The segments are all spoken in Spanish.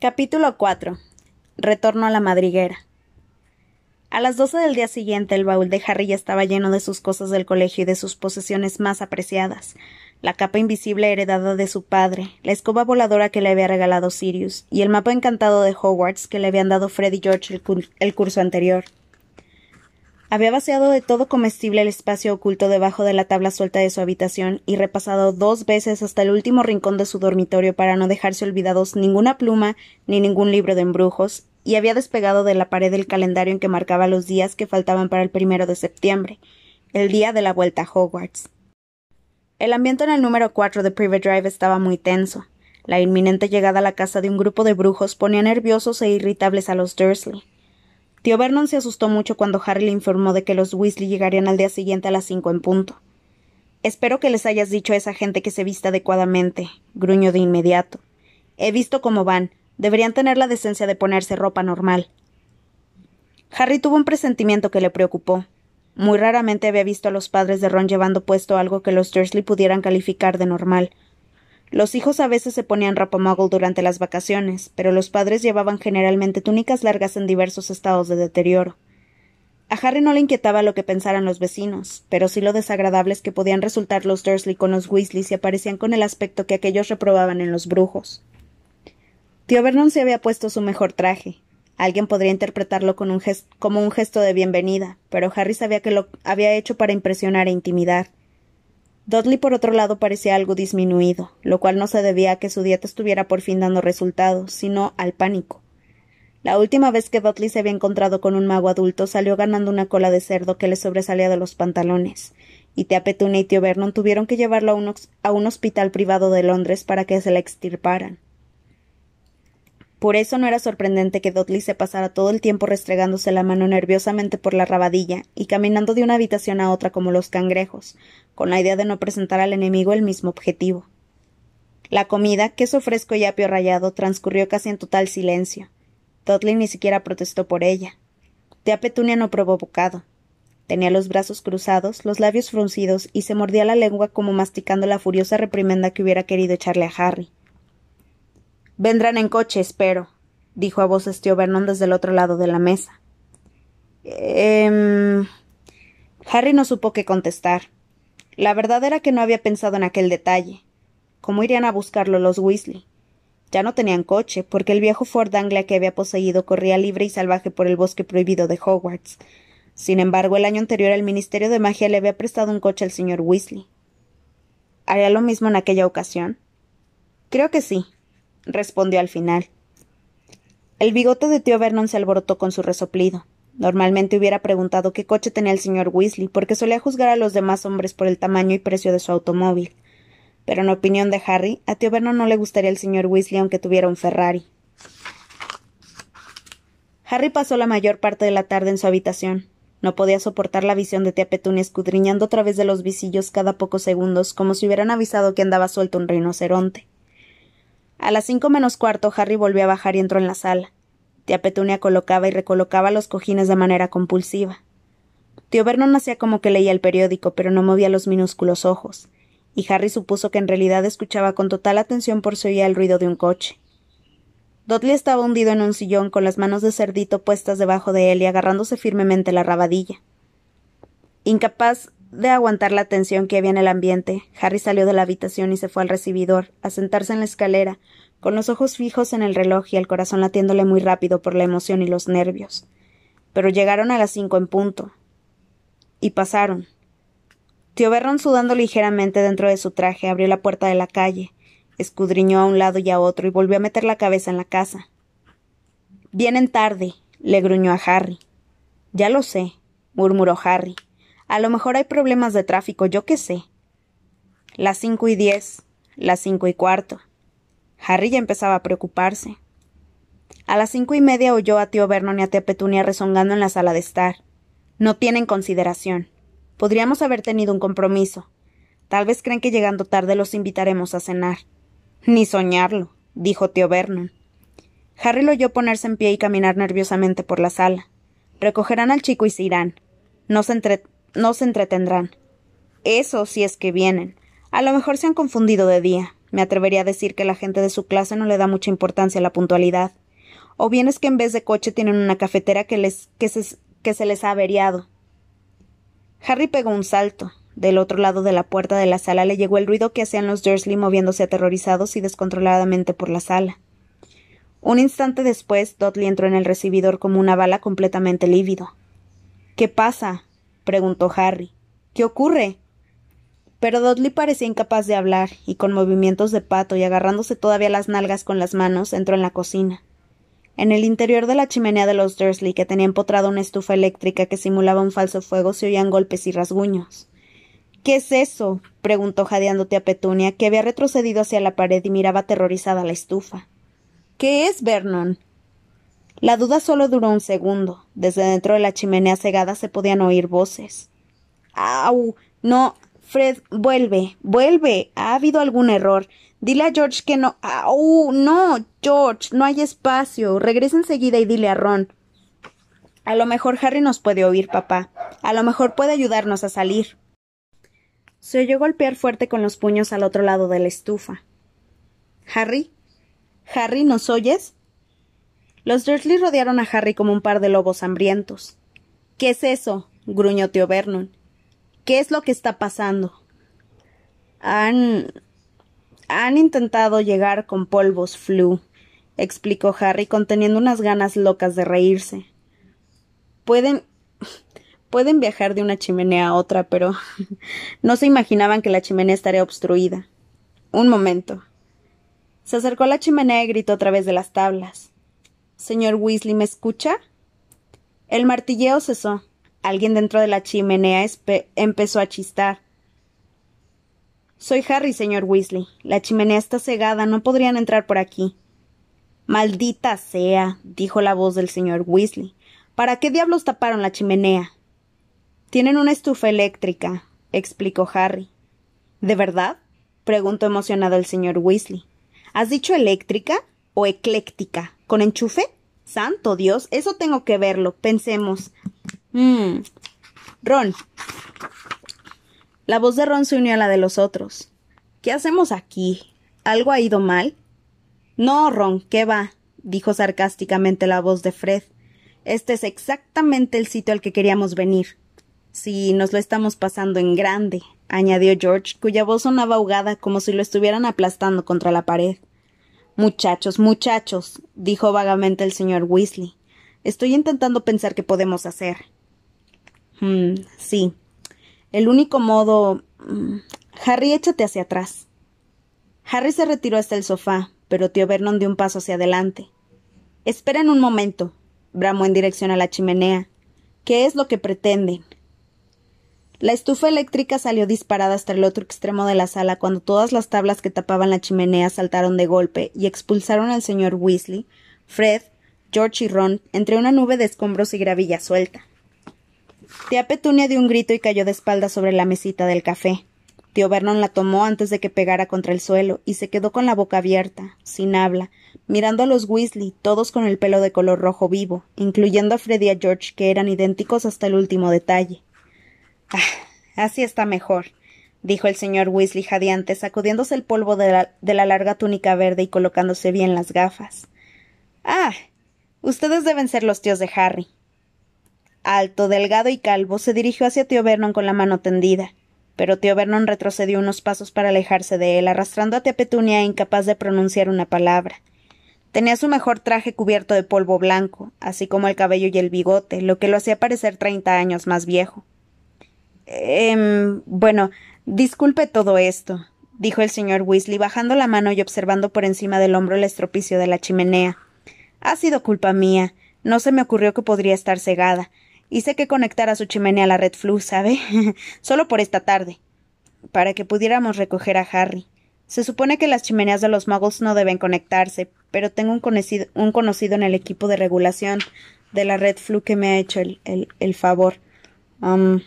Capítulo 4. Retorno a la madriguera. A las doce del día siguiente el baúl de Harry ya estaba lleno de sus cosas del colegio y de sus posesiones más apreciadas. La capa invisible heredada de su padre, la escoba voladora que le había regalado Sirius, y el mapa encantado de Hogwarts que le habían dado Fred y George el curso anterior. Había vaciado de todo comestible el espacio oculto debajo de la tabla suelta de su habitación y repasado dos veces hasta el último rincón de su dormitorio para no dejarse olvidados ninguna pluma ni ningún libro de embrujos, y había despegado de la pared el calendario en que marcaba los días que faltaban para el primero de septiembre, el día de la vuelta a Hogwarts. El ambiente en el número cuatro de Private Drive estaba muy tenso. La inminente llegada a la casa de un grupo de brujos ponía nerviosos e irritables a los Dursley. Tío Vernon se asustó mucho cuando Harry le informó de que los Weasley llegarían al día siguiente a las cinco en punto. Espero que les hayas dicho a esa gente que se vista adecuadamente, gruñó de inmediato. He visto cómo van. Deberían tener la decencia de ponerse ropa normal. Harry tuvo un presentimiento que le preocupó. Muy raramente había visto a los padres de Ron llevando puesto algo que los Dursley pudieran calificar de normal. Los hijos a veces se ponían ropa durante las vacaciones, pero los padres llevaban generalmente túnicas largas en diversos estados de deterioro. A Harry no le inquietaba lo que pensaran los vecinos, pero sí lo desagradables que podían resultar los Dursley con los Weasley si aparecían con el aspecto que aquellos reprobaban en los brujos. Tío Vernon se había puesto su mejor traje. Alguien podría interpretarlo con un como un gesto de bienvenida, pero Harry sabía que lo había hecho para impresionar e intimidar. Dudley, por otro lado, parecía algo disminuido, lo cual no se debía a que su dieta estuviera por fin dando resultados, sino al pánico. La última vez que Dudley se había encontrado con un mago adulto salió ganando una cola de cerdo que le sobresalía de los pantalones, y tía Petunia y tío Vernon tuvieron que llevarlo a un, a un hospital privado de Londres para que se la extirparan. Por eso no era sorprendente que Dudley se pasara todo el tiempo restregándose la mano nerviosamente por la rabadilla y caminando de una habitación a otra como los cangrejos, con la idea de no presentar al enemigo el mismo objetivo. La comida, queso fresco y apio rallado, transcurrió casi en total silencio. Dudley ni siquiera protestó por ella. Tía Petunia no probó bocado. Tenía los brazos cruzados, los labios fruncidos y se mordía la lengua como masticando la furiosa reprimenda que hubiera querido echarle a Harry. Vendrán en coche, espero, dijo a voces tío Vernon desde el otro lado de la mesa. Eh... Harry no supo qué contestar. La verdad era que no había pensado en aquel detalle. ¿Cómo irían a buscarlo los Weasley? Ya no tenían coche, porque el viejo Ford Anglia que había poseído corría libre y salvaje por el bosque prohibido de Hogwarts. Sin embargo, el año anterior el Ministerio de Magia le había prestado un coche al señor Weasley. ¿Haría lo mismo en aquella ocasión? Creo que sí, respondió al final. El bigote de tío Vernon se alborotó con su resoplido. Normalmente hubiera preguntado qué coche tenía el señor Weasley, porque solía juzgar a los demás hombres por el tamaño y precio de su automóvil. Pero en opinión de Harry, a tío Vernon no le gustaría el señor Weasley aunque tuviera un Ferrari. Harry pasó la mayor parte de la tarde en su habitación. No podía soportar la visión de tía Petunia escudriñando a través de los visillos cada pocos segundos, como si hubieran avisado que andaba suelto un rinoceronte. A las cinco menos cuarto, Harry volvió a bajar y entró en la sala. Tía Petunia colocaba y recolocaba los cojines de manera compulsiva. Tío Vernon hacía como que leía el periódico, pero no movía los minúsculos ojos, y Harry supuso que en realidad escuchaba con total atención por si oía el ruido de un coche. Dudley estaba hundido en un sillón con las manos de cerdito puestas debajo de él y agarrándose firmemente la rabadilla. Incapaz de aguantar la tensión que había en el ambiente, Harry salió de la habitación y se fue al recibidor, a sentarse en la escalera, con los ojos fijos en el reloj y el corazón latiéndole muy rápido por la emoción y los nervios. Pero llegaron a las cinco en punto. Y pasaron. Tío Berron, sudando ligeramente dentro de su traje, abrió la puerta de la calle, escudriñó a un lado y a otro y volvió a meter la cabeza en la casa. Vienen tarde, le gruñó a Harry. Ya lo sé, murmuró Harry. A lo mejor hay problemas de tráfico, yo qué sé. Las cinco y diez, las cinco y cuarto. Harry ya empezaba a preocuparse. A las cinco y media oyó a tío Vernon y a tía Petunia rezongando en la sala de estar. No tienen consideración. Podríamos haber tenido un compromiso. Tal vez creen que llegando tarde los invitaremos a cenar. Ni soñarlo, dijo tío Vernon. Harry lo oyó ponerse en pie y caminar nerviosamente por la sala. Recogerán al chico y se irán. No se, entre no se entretendrán. Eso si es que vienen. A lo mejor se han confundido de día. Me atrevería a decir que la gente de su clase no le da mucha importancia a la puntualidad. O bien es que en vez de coche tienen una cafetera que, les, que, se, que se les ha averiado. Harry pegó un salto. Del otro lado de la puerta de la sala le llegó el ruido que hacían los Dursley moviéndose aterrorizados y descontroladamente por la sala. Un instante después, Dudley entró en el recibidor como una bala completamente lívido. ¿Qué pasa? Preguntó Harry. ¿Qué ocurre? Pero Dudley parecía incapaz de hablar, y con movimientos de pato y agarrándose todavía las nalgas con las manos, entró en la cocina. En el interior de la chimenea de los Dursley, que tenía empotrada una estufa eléctrica que simulaba un falso fuego, se oían golpes y rasguños. ¿Qué es eso? preguntó jadeándote a Petunia, que había retrocedido hacia la pared y miraba aterrorizada la estufa. ¿Qué es, Vernon? La duda solo duró un segundo. Desde dentro de la chimenea cegada se podían oír voces. ¡Au! No, Fred, vuelve, vuelve. Ha habido algún error. Dile a George que no. ¡Au! No, George, no hay espacio. Regresa enseguida y dile a Ron. A lo mejor Harry nos puede oír, papá. A lo mejor puede ayudarnos a salir. Se oyó golpear fuerte con los puños al otro lado de la estufa. Harry. Harry, ¿nos oyes? Los Dursley rodearon a Harry como un par de lobos hambrientos. ¿Qué es eso? gruñó tío Vernon. ¿Qué es lo que está pasando? Han. han intentado llegar con polvos flu, explicó Harry, conteniendo unas ganas locas de reírse. Pueden. pueden viajar de una chimenea a otra, pero no se imaginaban que la chimenea estaría obstruida. Un momento. Se acercó a la chimenea y gritó a través de las tablas. Señor Weasley, ¿me escucha? El martilleo cesó. Alguien dentro de la chimenea empezó a chistar. Soy Harry, señor Weasley. La chimenea está cegada, no podrían entrar por aquí. Maldita sea, dijo la voz del señor Weasley. ¿Para qué diablos taparon la chimenea? Tienen una estufa eléctrica, explicó Harry. ¿De verdad? preguntó emocionado el señor Weasley. ¿Has dicho eléctrica o ecléctica? ¿Con enchufe? Santo Dios, eso tengo que verlo. Pensemos. Mmm. Ron. La voz de Ron se unió a la de los otros. ¿Qué hacemos aquí? ¿Algo ha ido mal? No, Ron, ¿qué va? dijo sarcásticamente la voz de Fred. Este es exactamente el sitio al que queríamos venir. Sí, nos lo estamos pasando en grande, añadió George, cuya voz sonaba ahogada como si lo estuvieran aplastando contra la pared. Muchachos, muchachos, dijo vagamente el señor Weasley. Estoy intentando pensar qué podemos hacer. Hmm, sí. El único modo. Mm, Harry, échate hacia atrás. Harry se retiró hasta el sofá, pero tío Vernon dio un paso hacia adelante. Esperen un momento, bramó en dirección a la chimenea. ¿Qué es lo que pretenden? La estufa eléctrica salió disparada hasta el otro extremo de la sala cuando todas las tablas que tapaban la chimenea saltaron de golpe y expulsaron al señor Weasley, Fred, George y Ron entre una nube de escombros y gravilla suelta. Tía Petunia dio un grito y cayó de espaldas sobre la mesita del café. Tío Vernon la tomó antes de que pegara contra el suelo y se quedó con la boca abierta, sin habla, mirando a los Weasley, todos con el pelo de color rojo vivo, incluyendo a Freddy y a George, que eran idénticos hasta el último detalle. Ah, así está mejor, dijo el señor Weasley jadeante, sacudiéndose el polvo de la, larga túnica verde y colocándose bien las gafas. Ah, ustedes deben ser los tíos de Harry alto, delgado y calvo, se dirigió hacia tío Vernon con la mano tendida. Pero tío Vernon retrocedió unos pasos para alejarse de él, arrastrando a tía Petunia incapaz de pronunciar una palabra. Tenía su mejor traje cubierto de polvo blanco, así como el cabello y el bigote, lo que lo hacía parecer treinta años más viejo. Eh, bueno, disculpe todo esto, dijo el señor Weasley, bajando la mano y observando por encima del hombro el estropicio de la chimenea. Ha sido culpa mía. No se me ocurrió que podría estar cegada. Hice que conectara su chimenea a la red flu, ¿sabe? Solo por esta tarde. Para que pudiéramos recoger a Harry. Se supone que las chimeneas de los muggles no deben conectarse, pero tengo un conocido, un conocido en el equipo de regulación de la red flu que me ha hecho el, el, favor. Um,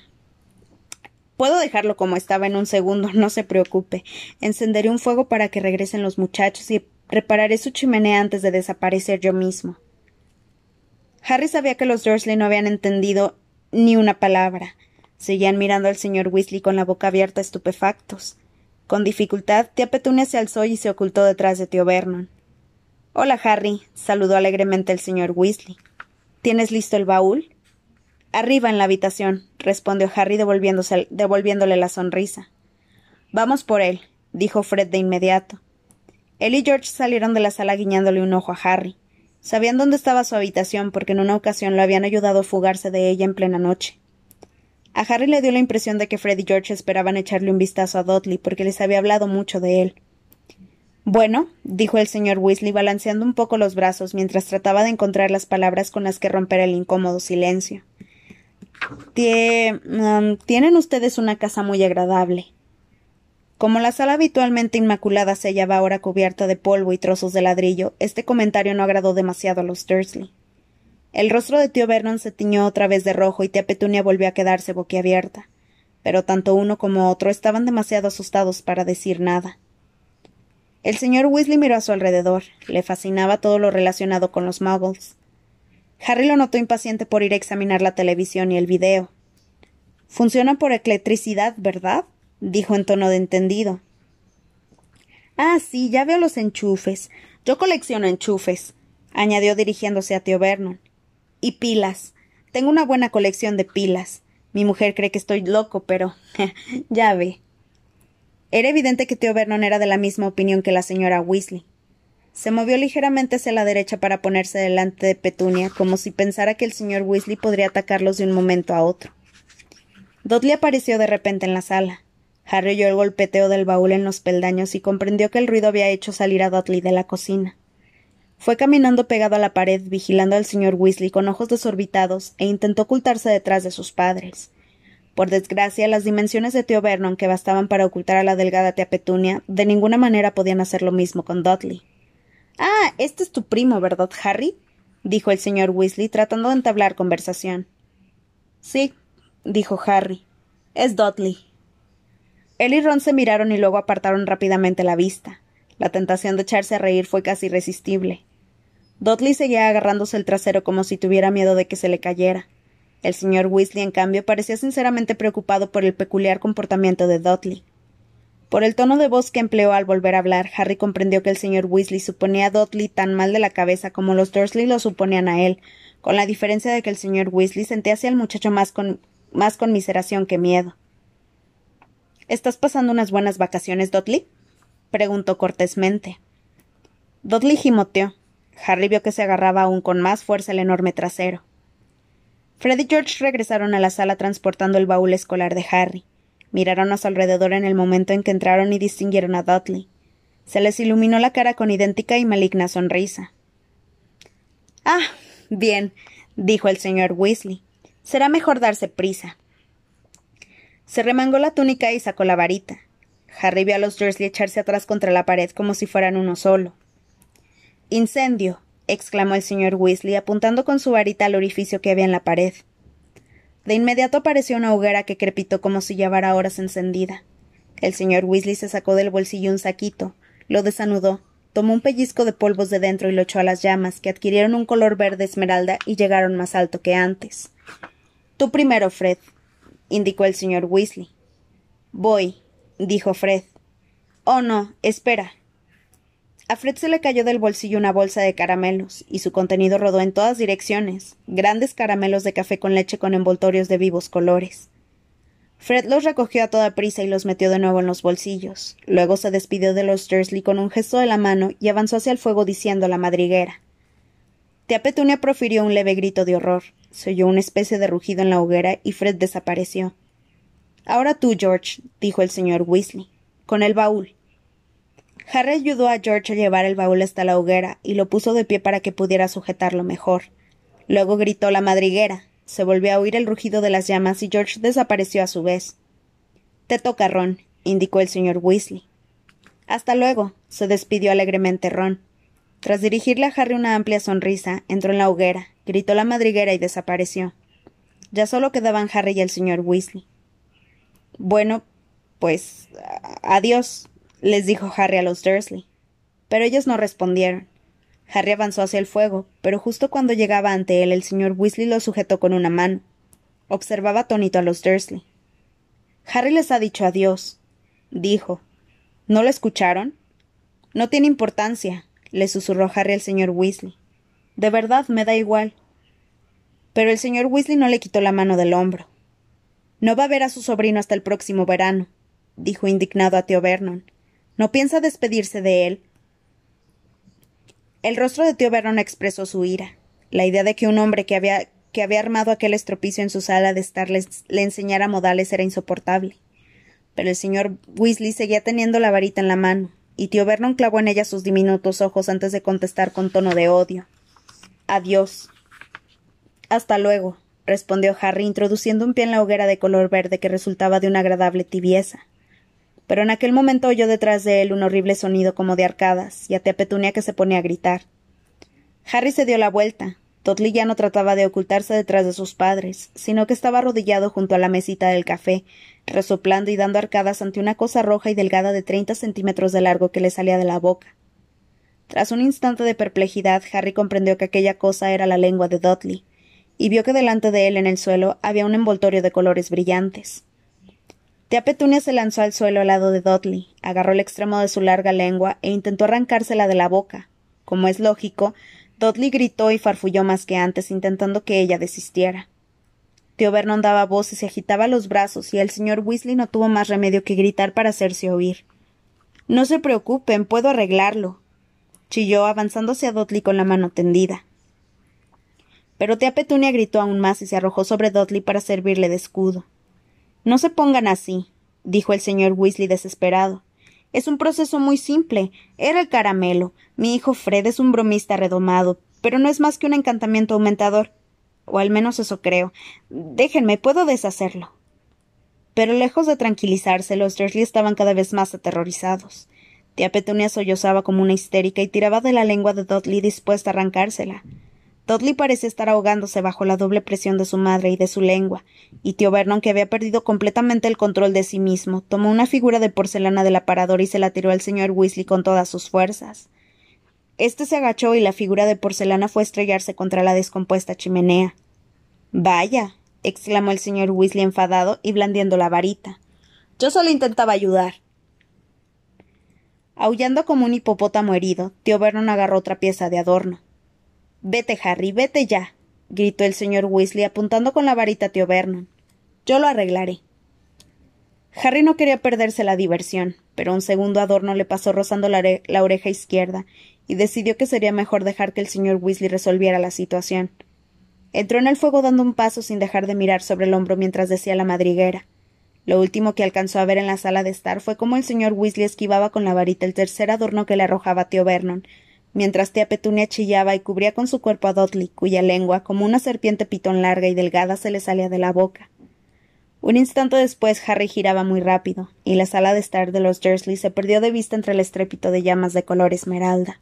puedo dejarlo como estaba en un segundo, no se preocupe. Encenderé un fuego para que regresen los muchachos y repararé su chimenea antes de desaparecer yo mismo. Harry sabía que los Dursley no habían entendido ni una palabra. Seguían mirando al señor Weasley con la boca abierta estupefactos. Con dificultad, tía Petunia se alzó y se ocultó detrás de tío Vernon. Hola, Harry, saludó alegremente el señor Weasley. ¿Tienes listo el baúl? Arriba en la habitación, respondió Harry devolviéndole la sonrisa. Vamos por él, dijo Fred de inmediato. Él y George salieron de la sala guiñándole un ojo a Harry. Sabían dónde estaba su habitación porque en una ocasión lo habían ayudado a fugarse de ella en plena noche. A Harry le dio la impresión de que Fred y George esperaban echarle un vistazo a Dudley porque les había hablado mucho de él. Bueno, dijo el señor Weasley balanceando un poco los brazos mientras trataba de encontrar las palabras con las que romper el incómodo silencio. Um, tienen ustedes una casa muy agradable. Como la sala habitualmente inmaculada se hallaba ahora cubierta de polvo y trozos de ladrillo, este comentario no agradó demasiado a los Dursley. El rostro de tío Vernon se tiñó otra vez de rojo y tía Petunia volvió a quedarse boquiabierta. Pero tanto uno como otro estaban demasiado asustados para decir nada. El señor Weasley miró a su alrededor. Le fascinaba todo lo relacionado con los muggles. Harry lo notó impaciente por ir a examinar la televisión y el video. Funciona por electricidad, ¿verdad? dijo en tono de entendido. Ah, sí, ya veo los enchufes. Yo colecciono enchufes, añadió dirigiéndose a tío Vernon y pilas. Tengo una buena colección de pilas. Mi mujer cree que estoy loco, pero ya ve. Era evidente que tío Vernon era de la misma opinión que la señora Weasley. Se movió ligeramente hacia la derecha para ponerse delante de Petunia, como si pensara que el señor Weasley podría atacarlos de un momento a otro. Dudley apareció de repente en la sala. Harry oyó el golpeteo del baúl en los peldaños y comprendió que el ruido había hecho salir a Dudley de la cocina. Fue caminando pegado a la pared, vigilando al señor Weasley con ojos desorbitados, e intentó ocultarse detrás de sus padres. Por desgracia, las dimensiones de tío Vernon, que bastaban para ocultar a la delgada tía Petunia, de ninguna manera podían hacer lo mismo con Dudley. Ah, este es tu primo, ¿verdad, Harry? dijo el señor Weasley, tratando de entablar conversación. Sí, dijo Harry. Es Dudley. Él y Ron se miraron y luego apartaron rápidamente la vista. La tentación de echarse a reír fue casi irresistible. Dudley seguía agarrándose el trasero como si tuviera miedo de que se le cayera. El señor Weasley, en cambio, parecía sinceramente preocupado por el peculiar comportamiento de Dudley. Por el tono de voz que empleó al volver a hablar, Harry comprendió que el señor Weasley suponía a Dudley tan mal de la cabeza como los Dursley lo suponían a él, con la diferencia de que el señor Weasley sentía hacia el muchacho más, con, más conmiseración que miedo. ¿Estás pasando unas buenas vacaciones, Dudley? preguntó cortésmente. Dudley gimoteó. Harry vio que se agarraba aún con más fuerza el enorme trasero. Fred y George regresaron a la sala transportando el baúl escolar de Harry. Miraron a su alrededor en el momento en que entraron y distinguieron a Dudley. Se les iluminó la cara con idéntica y maligna sonrisa. Ah, bien, dijo el señor Weasley. Será mejor darse prisa. Se remangó la túnica y sacó la varita. Harry vio a los Dursley echarse atrás contra la pared como si fueran uno solo. Incendio. exclamó el señor Weasley, apuntando con su varita al orificio que había en la pared. De inmediato apareció una hoguera que crepitó como si llevara horas encendida. El señor Weasley se sacó del bolsillo un saquito, lo desanudó, tomó un pellizco de polvos de dentro y lo echó a las llamas, que adquirieron un color verde esmeralda y llegaron más alto que antes. Tú primero, Fred, indicó el señor Weasley. Voy, dijo Fred. Oh, no, espera, a Fred se le cayó del bolsillo una bolsa de caramelos, y su contenido rodó en todas direcciones, grandes caramelos de café con leche con envoltorios de vivos colores. Fred los recogió a toda prisa y los metió de nuevo en los bolsillos. Luego se despidió de los Dursley con un gesto de la mano y avanzó hacia el fuego diciendo la madriguera. Tía Petunia profirió un leve grito de horror. Se oyó una especie de rugido en la hoguera y Fred desapareció. Ahora tú, George, dijo el señor Weasley, con el baúl. Harry ayudó a George a llevar el baúl hasta la hoguera y lo puso de pie para que pudiera sujetarlo mejor. Luego gritó la madriguera. Se volvió a oír el rugido de las llamas y George desapareció a su vez. Te toca, Ron, indicó el señor Weasley. Hasta luego, se despidió alegremente Ron. Tras dirigirle a Harry una amplia sonrisa, entró en la hoguera, gritó la madriguera y desapareció. Ya solo quedaban Harry y el señor Weasley. Bueno, pues adiós, les dijo Harry a los Dursley. Pero ellos no respondieron. Harry avanzó hacia el fuego, pero justo cuando llegaba ante él el señor Weasley lo sujetó con una mano. Observaba atónito a los Dursley. Harry les ha dicho adiós, dijo. ¿No lo escucharon? No tiene importancia, le susurró Harry al señor Weasley. De verdad, me da igual. Pero el señor Weasley no le quitó la mano del hombro. No va a ver a su sobrino hasta el próximo verano, dijo indignado a tío Vernon. ¿No piensa despedirse de él? El rostro de tío Vernon expresó su ira. La idea de que un hombre que había, que había armado aquel estropicio en su sala de estar le enseñara modales era insoportable. Pero el señor Weasley seguía teniendo la varita en la mano, y tío Vernon clavó en ella sus diminutos ojos antes de contestar con tono de odio. Adiós. Hasta luego, respondió Harry, introduciendo un pie en la hoguera de color verde que resultaba de una agradable tibieza. Pero en aquel momento oyó detrás de él un horrible sonido como de arcadas, y a Tía Petunia que se ponía a gritar. Harry se dio la vuelta. Dudley ya no trataba de ocultarse detrás de sus padres, sino que estaba arrodillado junto a la mesita del café, resoplando y dando arcadas ante una cosa roja y delgada de treinta centímetros de largo que le salía de la boca. Tras un instante de perplejidad, Harry comprendió que aquella cosa era la lengua de Dudley, y vio que delante de él en el suelo había un envoltorio de colores brillantes. Tía Petunia se lanzó al suelo al lado de Dudley, agarró el extremo de su larga lengua e intentó arrancársela de la boca. Como es lógico, Dudley gritó y farfulló más que antes, intentando que ella desistiera. Tío Vernon daba voces y agitaba los brazos, y el señor Weasley no tuvo más remedio que gritar para hacerse oír. No se preocupen, puedo arreglarlo, chilló avanzándose a Dudley con la mano tendida. Pero tía Petunia gritó aún más y se arrojó sobre Dudley para servirle de escudo. No se pongan así, dijo el señor Weasley desesperado. Es un proceso muy simple. Era el caramelo. Mi hijo Fred es un bromista redomado, pero no es más que un encantamiento aumentador. O al menos eso creo. Déjenme, puedo deshacerlo. Pero lejos de tranquilizarse, los Dursley estaban cada vez más aterrorizados. Tía Petunia sollozaba como una histérica y tiraba de la lengua de Dudley dispuesta a arrancársela. Dudley parecía estar ahogándose bajo la doble presión de su madre y de su lengua, y tío Vernon, que había perdido completamente el control de sí mismo, tomó una figura de porcelana del aparador y se la tiró al señor Weasley con todas sus fuerzas. Este se agachó y la figura de porcelana fue a estrellarse contra la descompuesta chimenea. Vaya, exclamó el señor Weasley enfadado y blandiendo la varita. Yo solo intentaba ayudar. Aullando como un hipopótamo herido, tío Vernon agarró otra pieza de adorno. Vete, Harry, vete ya, gritó el señor Weasley apuntando con la varita a tío Vernon. Yo lo arreglaré. Harry no quería perderse la diversión, pero un segundo adorno le pasó rozando la, oreja izquierda y decidió que sería mejor dejar que el señor Weasley resolviera la situación. Entró en el fuego dando un paso sin dejar de mirar sobre el hombro mientras decía la madriguera. Lo último que alcanzó a ver en la sala de estar fue cómo el señor Weasley esquivaba con la varita el tercer adorno que le arrojaba tío Vernon, mientras tía Petunia chillaba y cubría con su cuerpo a Dudley, cuya lengua, como una serpiente pitón larga y delgada, se le salía de la boca. Un instante después Harry giraba muy rápido, y la sala de estar de los Dursley se perdió de vista entre el estrépito de llamas de color esmeralda.